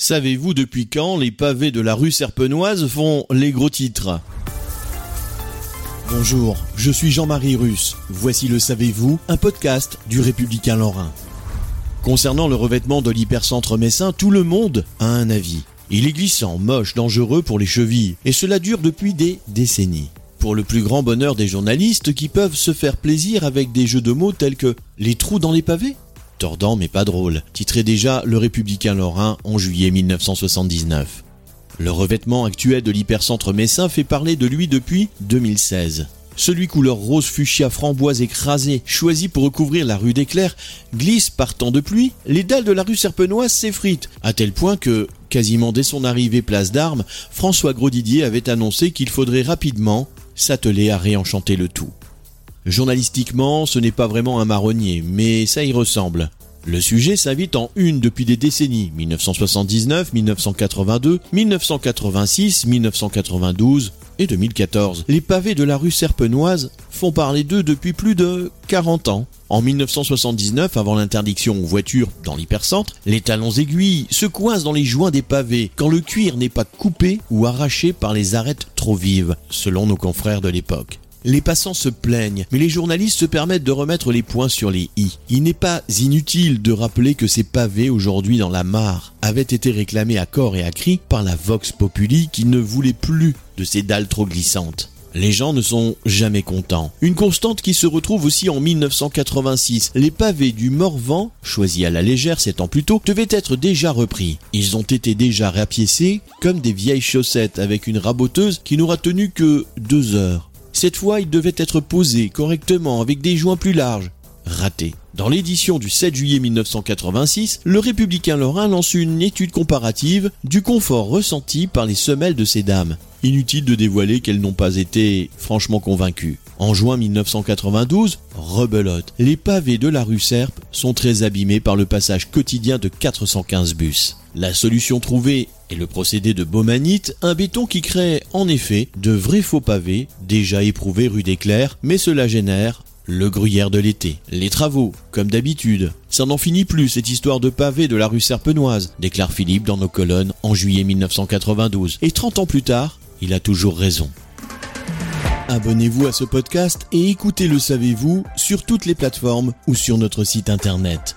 Savez-vous depuis quand les pavés de la rue Serpenoise font les gros titres? Bonjour, je suis Jean-Marie Russe. Voici le Savez-vous, un podcast du Républicain Lorrain. Concernant le revêtement de l'hypercentre messin, tout le monde a un avis. Il est glissant, moche, dangereux pour les chevilles, et cela dure depuis des décennies. Pour le plus grand bonheur des journalistes qui peuvent se faire plaisir avec des jeux de mots tels que les trous dans les pavés Tordant mais pas drôle, titré déjà Le Républicain Lorrain en juillet 1979. Le revêtement actuel de l'hypercentre messin fait parler de lui depuis 2016. Celui couleur rose fuchsia framboise écrasé, choisi pour recouvrir la rue Clercs, glisse par temps de pluie, les dalles de la rue Serpenoise s'effritent, à tel point que, quasiment dès son arrivée place d'Armes, François Grosdidier avait annoncé qu'il faudrait rapidement s'atteler à réenchanter le tout. Journalistiquement, ce n'est pas vraiment un marronnier, mais ça y ressemble. Le sujet s'invite en une depuis des décennies, 1979, 1982, 1986, 1992 et 2014. Les pavés de la rue Serpenoise font parler d'eux depuis plus de 40 ans. En 1979, avant l'interdiction aux voitures dans l'hypercentre, les talons aiguilles se coincent dans les joints des pavés quand le cuir n'est pas coupé ou arraché par les arêtes trop vives, selon nos confrères de l'époque. Les passants se plaignent, mais les journalistes se permettent de remettre les points sur les i. Il n'est pas inutile de rappeler que ces pavés aujourd'hui dans la mare avaient été réclamés à corps et à cri par la Vox Populi qui ne voulait plus de ces dalles trop glissantes. Les gens ne sont jamais contents. Une constante qui se retrouve aussi en 1986. Les pavés du Morvan, choisis à la légère sept ans plus tôt, devaient être déjà repris. Ils ont été déjà rapiécés comme des vieilles chaussettes avec une raboteuse qui n'aura tenu que deux heures. Cette fois, il devait être posé correctement avec des joints plus larges. Raté. Dans l'édition du 7 juillet 1986, le républicain Lorrain lance une étude comparative du confort ressenti par les semelles de ces dames. Inutile de dévoiler qu'elles n'ont pas été franchement convaincues. En juin 1992, rebelote. Les pavés de la rue Serpe sont très abîmés par le passage quotidien de 415 bus. La solution trouvée est le procédé de Baumanite, un béton qui crée en effet de vrais faux pavés, déjà éprouvés rue des Clercs, mais cela génère le gruyère de l'été. Les travaux, comme d'habitude. Ça n'en finit plus cette histoire de pavés de la rue Serpenoise, déclare Philippe dans nos colonnes en juillet 1992. Et 30 ans plus tard, il a toujours raison. Abonnez-vous à ce podcast et écoutez Le Savez-vous sur toutes les plateformes ou sur notre site internet.